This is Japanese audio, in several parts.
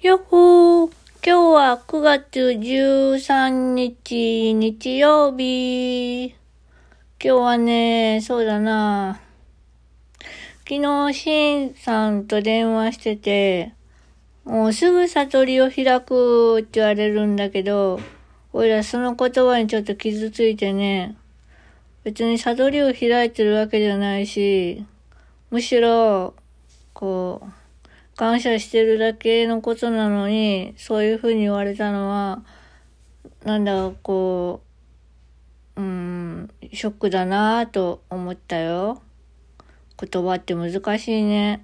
よっほー今日は9月13日日曜日。今日はね、そうだな。昨日、シンさんと電話してて、もうすぐ悟りを開くって言われるんだけど、おいらその言葉にちょっと傷ついてね、別に悟りを開いてるわけじゃないし、むしろ、こう、感謝してるだけのことなのに、そういうふうに言われたのは、なんだ、こう、うん、ショックだなぁと思ったよ。言葉って難しいね。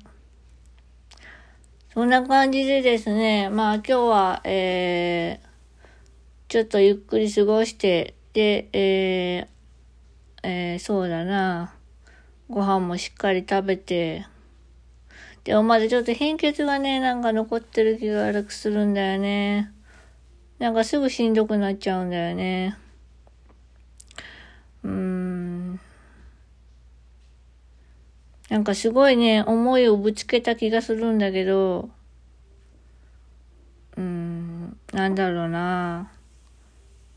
そんな感じでですね、まあ今日は、えー、ちょっとゆっくり過ごして、で、えー、えー、そうだな。ご飯もしっかり食べて、でもまだちょっと貧血がね、なんか残ってる気が悪くするんだよね。なんかすぐしんどくなっちゃうんだよね。うーん。なんかすごいね、思いをぶつけた気がするんだけど、うーん、なんだろうな。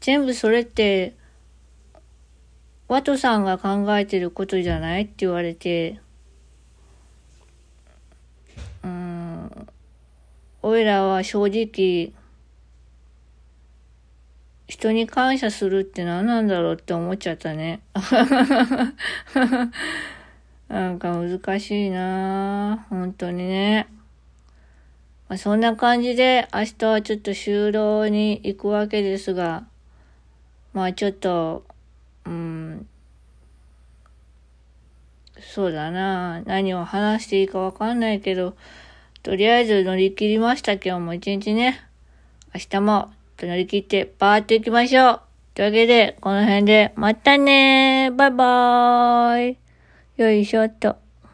全部それって、ワトさんが考えてることじゃないって言われて、おいらは正直、人に感謝するって何なんだろうって思っちゃったね。なんか難しいな本当にね。まあ、そんな感じで明日はちょっと就労に行くわけですが、まあちょっと、うん、そうだな何を話していいかわかんないけど、とりあえず乗り切りました今日も一日ね。明日も乗り切ってバーって行きましょう。というわけで、この辺で、またねーバイバーイよいしょっと。